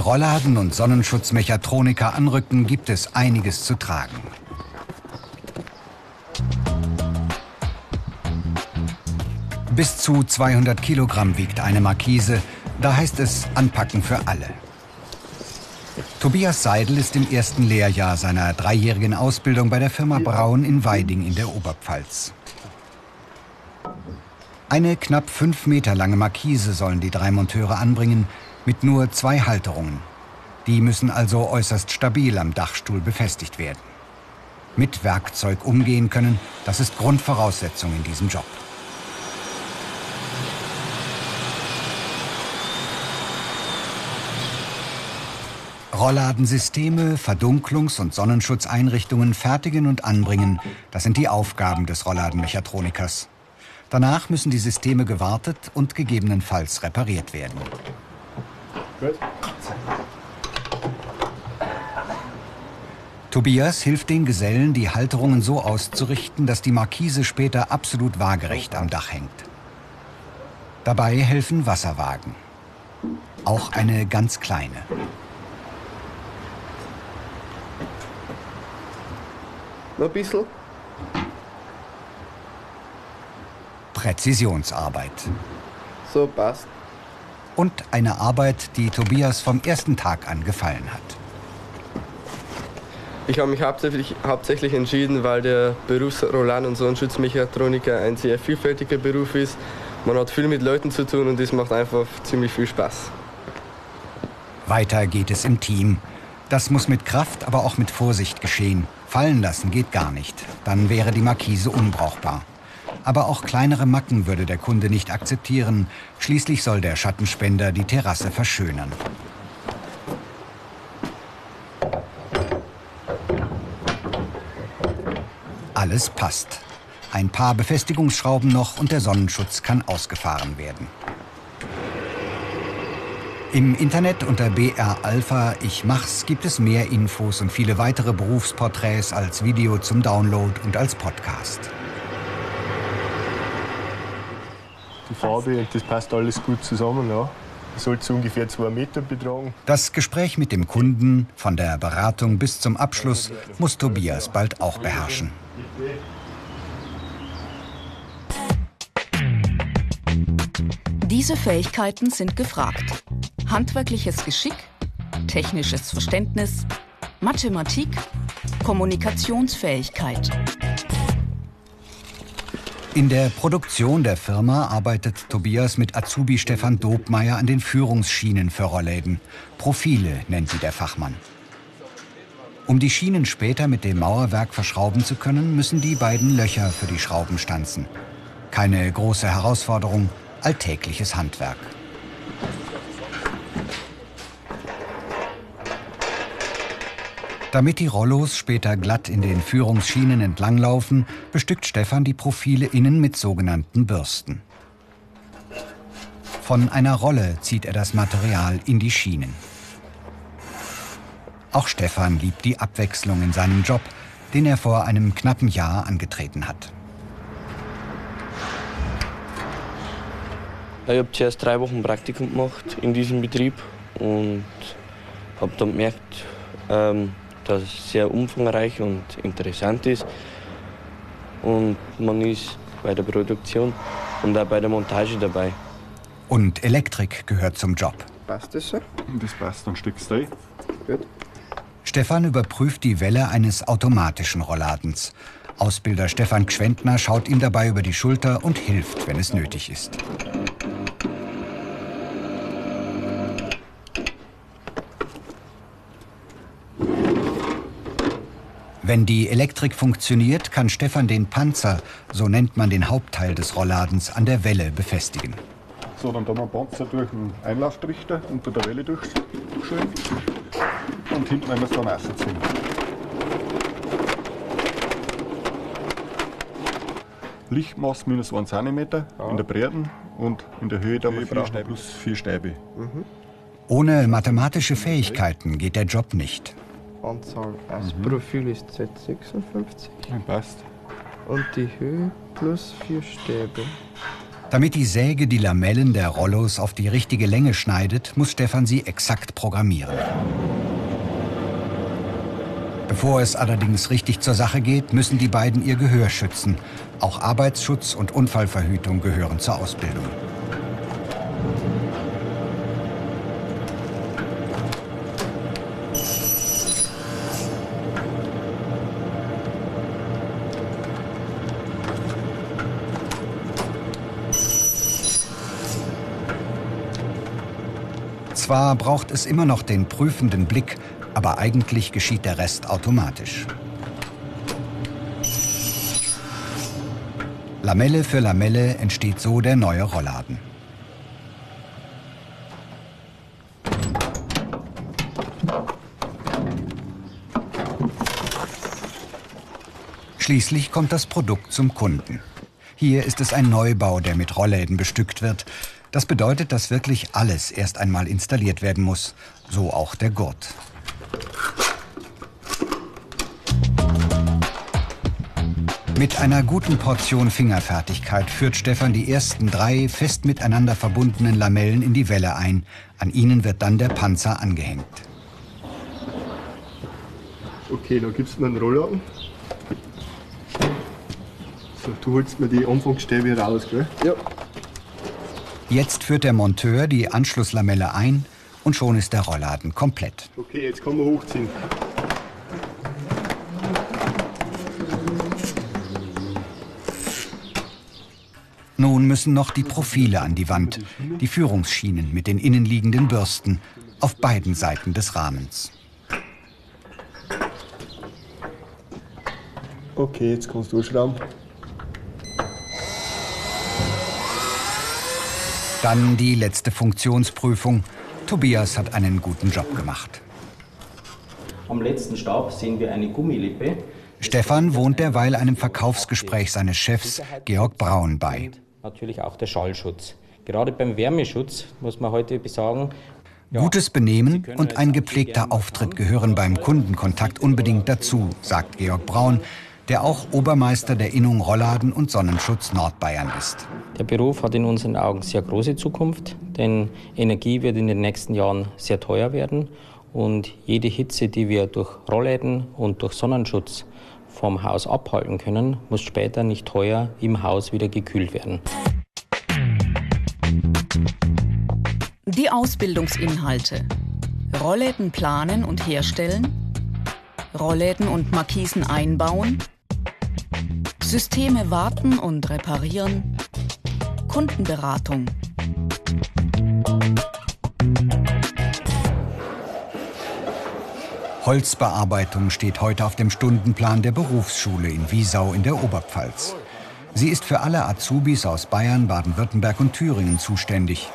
Die Rollladen und Sonnenschutzmechatroniker anrücken, gibt es einiges zu tragen. Bis zu 200 Kilogramm wiegt eine Markise, da heißt es Anpacken für alle. Tobias Seidel ist im ersten Lehrjahr seiner dreijährigen Ausbildung bei der Firma Braun in Weiding in der Oberpfalz. Eine knapp fünf Meter lange Markise sollen die drei Monteure anbringen, mit nur zwei Halterungen. Die müssen also äußerst stabil am Dachstuhl befestigt werden. Mit Werkzeug umgehen können, das ist Grundvoraussetzung in diesem Job. Rollladensysteme, Verdunklungs- und Sonnenschutzeinrichtungen fertigen und anbringen, das sind die Aufgaben des Rollladenmechatronikers. Danach müssen die Systeme gewartet und gegebenenfalls repariert werden. Gut. Tobias hilft den Gesellen, die Halterungen so auszurichten, dass die Markise später absolut waagerecht am Dach hängt. Dabei helfen Wasserwagen. Auch eine ganz kleine. Noch ein bisschen. Präzisionsarbeit. So passt und eine Arbeit, die Tobias vom ersten Tag an gefallen hat. Ich habe mich hauptsächlich, hauptsächlich entschieden, weil der Beruf Roland und Sonnenschutzmechatroniker ein sehr vielfältiger Beruf ist. Man hat viel mit Leuten zu tun und es macht einfach ziemlich viel Spaß. Weiter geht es im Team. Das muss mit Kraft, aber auch mit Vorsicht geschehen. Fallen lassen geht gar nicht. Dann wäre die Markise unbrauchbar. Aber auch kleinere Macken würde der Kunde nicht akzeptieren. Schließlich soll der Schattenspender die Terrasse verschönern. Alles passt. Ein paar Befestigungsschrauben noch und der Sonnenschutz kann ausgefahren werden. Im Internet unter BR Alpha Ich Mach's gibt es mehr Infos und viele weitere Berufsporträts als Video zum Download und als Podcast. Die Farbe und das passt alles gut zusammen. Ja. Sollte ungefähr zwei Meter betragen. Das Gespräch mit dem Kunden, von der Beratung bis zum Abschluss, muss Tobias bald auch beherrschen. Diese Fähigkeiten sind gefragt. Handwerkliches Geschick, technisches Verständnis, Mathematik, Kommunikationsfähigkeit. In der Produktion der Firma arbeitet Tobias mit Azubi Stefan Dobmeier an den Führungsschienen für Rollläden. Profile nennt sie der Fachmann. Um die Schienen später mit dem Mauerwerk verschrauben zu können, müssen die beiden Löcher für die Schrauben stanzen. Keine große Herausforderung, alltägliches Handwerk. Damit die Rollos später glatt in den Führungsschienen entlanglaufen, bestückt Stefan die Profile innen mit sogenannten Bürsten. Von einer Rolle zieht er das Material in die Schienen. Auch Stefan liebt die Abwechslung in seinem Job, den er vor einem knappen Jahr angetreten hat. Ich habe zuerst drei Wochen Praktikum gemacht in diesem Betrieb und habe dann gemerkt, ähm, dass es sehr umfangreich und interessant ist. Und man ist bei der Produktion und auch bei der Montage dabei. Und Elektrik gehört zum Job. Passt das so? Das passt, dann steckst du. Gut. Stefan überprüft die Welle eines automatischen Rollladens. Ausbilder Stefan Gschwendner schaut ihm dabei über die Schulter und hilft, wenn es nötig ist. Wenn die Elektrik funktioniert, kann Stefan den Panzer, so nennt man den Hauptteil des Rollladens, an der Welle befestigen. So, dann tun wir den Panzer durch einen Einlauftrichter unter der Welle durchschön und hinten werden wir es dann rausziehen. Lichtmaß minus 1 cm ja. in der Breite und in der Höhe da wir vier plus vier Stäbe. Mhm. Ohne mathematische Fähigkeiten geht der Job nicht. Anzahl als mhm. Profil ist Z56. passt. Und die Höhe plus vier Stäbe. Damit die Säge die Lamellen der Rollos auf die richtige Länge schneidet, muss Stefan sie exakt programmieren. Bevor es allerdings richtig zur Sache geht, müssen die beiden ihr Gehör schützen. Auch Arbeitsschutz und Unfallverhütung gehören zur Ausbildung. Zwar braucht es immer noch den prüfenden Blick, aber eigentlich geschieht der Rest automatisch. Lamelle für Lamelle entsteht so der neue Rollladen. Schließlich kommt das Produkt zum Kunden. Hier ist es ein Neubau, der mit Rollläden bestückt wird. Das bedeutet, dass wirklich alles erst einmal installiert werden muss, so auch der Gurt. Mit einer guten Portion Fingerfertigkeit führt Stefan die ersten drei fest miteinander verbundenen Lamellen in die Welle ein. An ihnen wird dann der Panzer angehängt. Okay, da gibst du mir einen Rollladen. So, du holst mir die Anfangsstäbe raus, gell? Ja. Jetzt führt der Monteur die Anschlusslamelle ein und schon ist der Rollladen komplett. Okay, jetzt kann man hochziehen. Nun müssen noch die Profile an die Wand, die Führungsschienen mit den innenliegenden Bürsten auf beiden Seiten des Rahmens. Okay, jetzt kannst du durchschrauben. Dann die letzte Funktionsprüfung. Tobias hat einen guten Job gemacht. Am letzten Stab sehen wir eine Gummilippe. Stefan wohnt derweil einem Verkaufsgespräch seines Chefs Georg Braun bei. Natürlich auch der Schallschutz. Gerade beim Wärmeschutz muss man heute sagen, ja, Gutes Benehmen und ein gepflegter Auftritt gehören beim Kundenkontakt unbedingt dazu, sagt Georg Braun, der auch Obermeister der Innung Rollladen und Sonnenschutz Nordbayern ist. Der Beruf hat in unseren Augen sehr große Zukunft, denn Energie wird in den nächsten Jahren sehr teuer werden und jede Hitze, die wir durch Rollläden und durch Sonnenschutz vom Haus abhalten können, muss später nicht teuer im Haus wieder gekühlt werden. Die Ausbildungsinhalte. Rollläden planen und herstellen, Rollläden und Markisen einbauen, Systeme warten und reparieren, Kundenberatung. Holzbearbeitung steht heute auf dem Stundenplan der Berufsschule in Wiesau in der Oberpfalz. Sie ist für alle Azubis aus Bayern, Baden-Württemberg und Thüringen zuständig.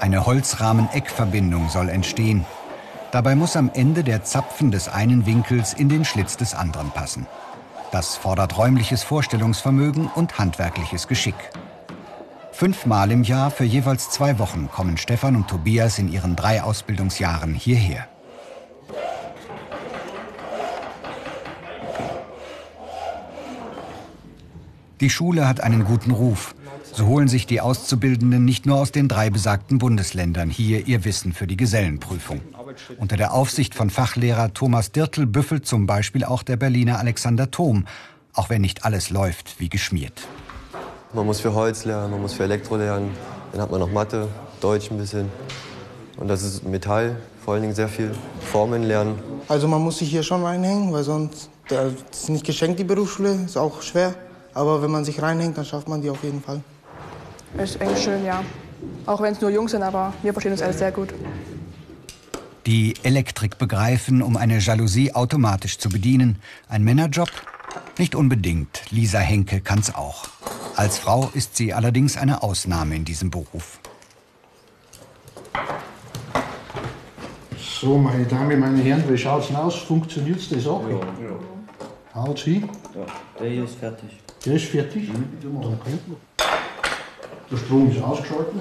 Eine Holzrahmen-Eckverbindung soll entstehen. Dabei muss am Ende der Zapfen des einen Winkels in den Schlitz des anderen passen. Das fordert räumliches Vorstellungsvermögen und handwerkliches Geschick. Fünfmal im Jahr für jeweils zwei Wochen kommen Stefan und Tobias in ihren drei Ausbildungsjahren hierher. Die Schule hat einen guten Ruf. So holen sich die Auszubildenden nicht nur aus den drei besagten Bundesländern hier ihr Wissen für die Gesellenprüfung. Unter der Aufsicht von Fachlehrer Thomas Dirtel büffelt zum Beispiel auch der Berliner Alexander Thom, auch wenn nicht alles läuft wie geschmiert. Man muss für Holz lernen, man muss für Elektro lernen, dann hat man noch Mathe, Deutsch ein bisschen. Und das ist Metall, vor allen Dingen sehr viel. Formen lernen. Also man muss sich hier schon reinhängen, weil sonst, das ist nicht geschenkt, die Berufsschule, ist auch schwer. Aber wenn man sich reinhängt, dann schafft man die auf jeden Fall. Ist eigentlich schön, ja. Auch wenn es nur Jungs sind, aber wir verstehen uns alles sehr gut. Die Elektrik begreifen, um eine Jalousie automatisch zu bedienen. Ein Männerjob? Nicht unbedingt. Lisa Henke kann's auch. Als Frau ist sie allerdings eine Ausnahme in diesem Beruf. So, meine Damen, meine Herren, wie schaut's denn aus? Funktioniert die Sache? Ja, Haut hin. Ja, der hier ist fertig. Der ist fertig? Okay. Der Strom ist ausgeschaltet.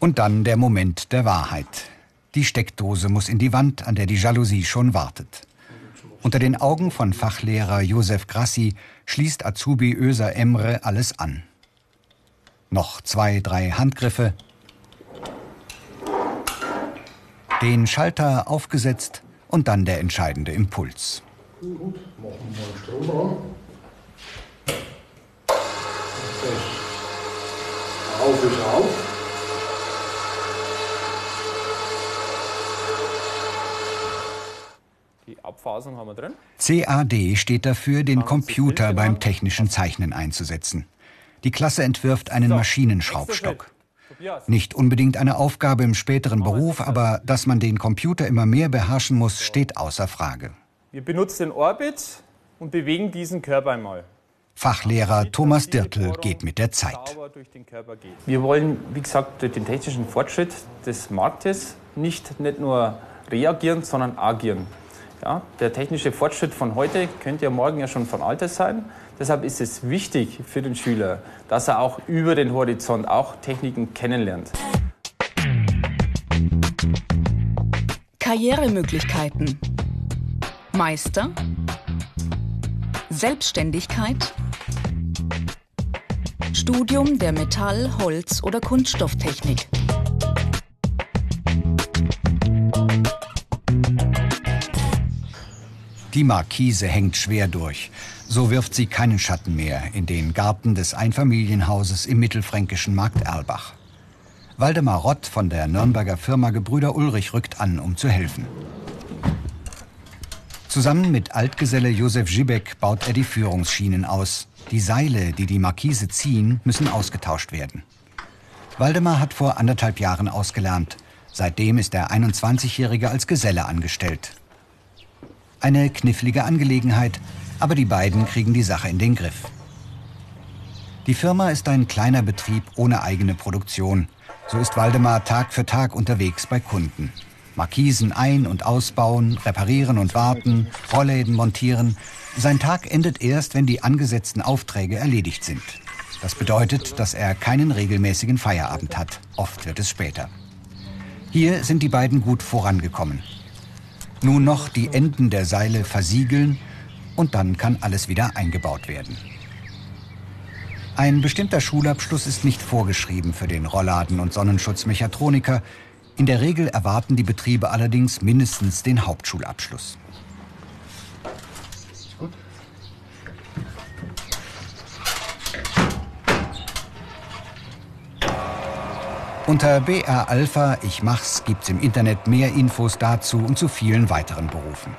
Und dann der Moment der Wahrheit. Die Steckdose muss in die Wand, an der die Jalousie schon wartet. Unter den Augen von Fachlehrer Josef Grassi schließt Azubi Öser Emre alles an. Noch zwei, drei Handgriffe. Den Schalter aufgesetzt und dann der entscheidende Impuls. Gut, machen wir mal Strom an. Auf ist auf. Abphasung haben wir drin. CAD steht dafür, den Computer beim technischen Zeichnen einzusetzen. Die Klasse entwirft einen Maschinenschraubstock. Nicht unbedingt eine Aufgabe im späteren Beruf, aber dass man den Computer immer mehr beherrschen muss, steht außer Frage. Wir benutzen den Orbit und bewegen diesen Körper einmal. Fachlehrer Thomas Dirtl geht mit der Zeit. Wir wollen, wie gesagt, durch den technischen Fortschritt des Marktes nicht, nicht nur reagieren, sondern agieren. Ja, der technische Fortschritt von heute könnte ja morgen ja schon von Alters sein. Deshalb ist es wichtig für den Schüler, dass er auch über den Horizont auch Techniken kennenlernt. Karrieremöglichkeiten. Meister. Selbstständigkeit. Studium der Metall-, Holz- oder Kunststofftechnik. Die Markise hängt schwer durch. So wirft sie keinen Schatten mehr in den Garten des Einfamilienhauses im mittelfränkischen Markt Erlbach. Waldemar Rott von der Nürnberger Firma Gebrüder Ulrich rückt an, um zu helfen. Zusammen mit Altgeselle Josef Gibeck baut er die Führungsschienen aus. Die Seile, die die Markise ziehen, müssen ausgetauscht werden. Waldemar hat vor anderthalb Jahren ausgelernt. Seitdem ist der 21-Jährige als Geselle angestellt. Eine knifflige Angelegenheit, aber die beiden kriegen die Sache in den Griff. Die Firma ist ein kleiner Betrieb ohne eigene Produktion. So ist Waldemar Tag für Tag unterwegs bei Kunden. Markisen ein- und ausbauen, reparieren und warten, Rollläden montieren. Sein Tag endet erst, wenn die angesetzten Aufträge erledigt sind. Das bedeutet, dass er keinen regelmäßigen Feierabend hat. Oft wird es später. Hier sind die beiden gut vorangekommen. Nun noch die Enden der Seile versiegeln und dann kann alles wieder eingebaut werden. Ein bestimmter Schulabschluss ist nicht vorgeschrieben für den Rollladen- und Sonnenschutzmechatroniker. In der Regel erwarten die Betriebe allerdings mindestens den Hauptschulabschluss. Unter BR Alpha Ich mach's gibt's im Internet mehr Infos dazu und zu vielen weiteren Berufen.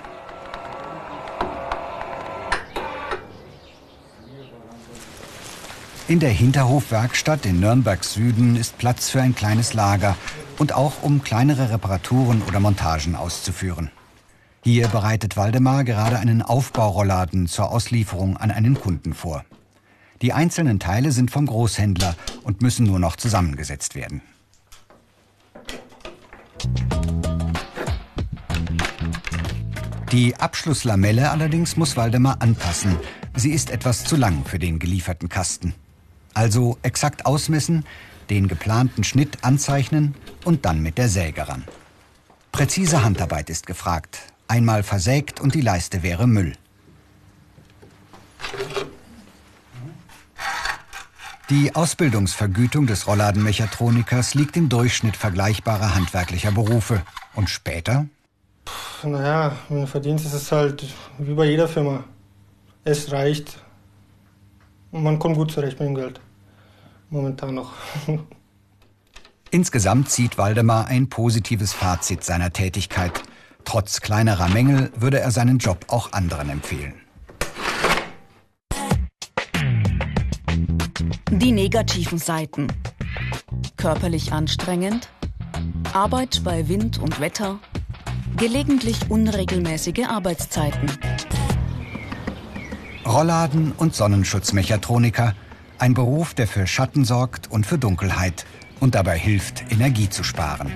In der Hinterhofwerkstatt in Nürnbergs Süden ist Platz für ein kleines Lager und auch um kleinere Reparaturen oder Montagen auszuführen. Hier bereitet Waldemar gerade einen Aufbaurollladen zur Auslieferung an einen Kunden vor. Die einzelnen Teile sind vom Großhändler und müssen nur noch zusammengesetzt werden. Die Abschlusslamelle allerdings muss Waldemar anpassen. Sie ist etwas zu lang für den gelieferten Kasten. Also exakt ausmessen, den geplanten Schnitt anzeichnen und dann mit der Säge ran. Präzise Handarbeit ist gefragt. Einmal versägt und die Leiste wäre Müll. Die Ausbildungsvergütung des Rollladenmechatronikers liegt im Durchschnitt vergleichbarer handwerklicher Berufe. Und später? Naja, mein Verdienst ist es halt wie bei jeder Firma. Es reicht. Und man kommt gut zurecht mit dem Geld. Momentan noch. Insgesamt zieht Waldemar ein positives Fazit seiner Tätigkeit. Trotz kleinerer Mängel würde er seinen Job auch anderen empfehlen. Die negativen Seiten. Körperlich anstrengend, Arbeit bei Wind und Wetter, gelegentlich unregelmäßige Arbeitszeiten. Rollladen und Sonnenschutzmechatroniker, ein Beruf, der für Schatten sorgt und für Dunkelheit und dabei hilft, Energie zu sparen.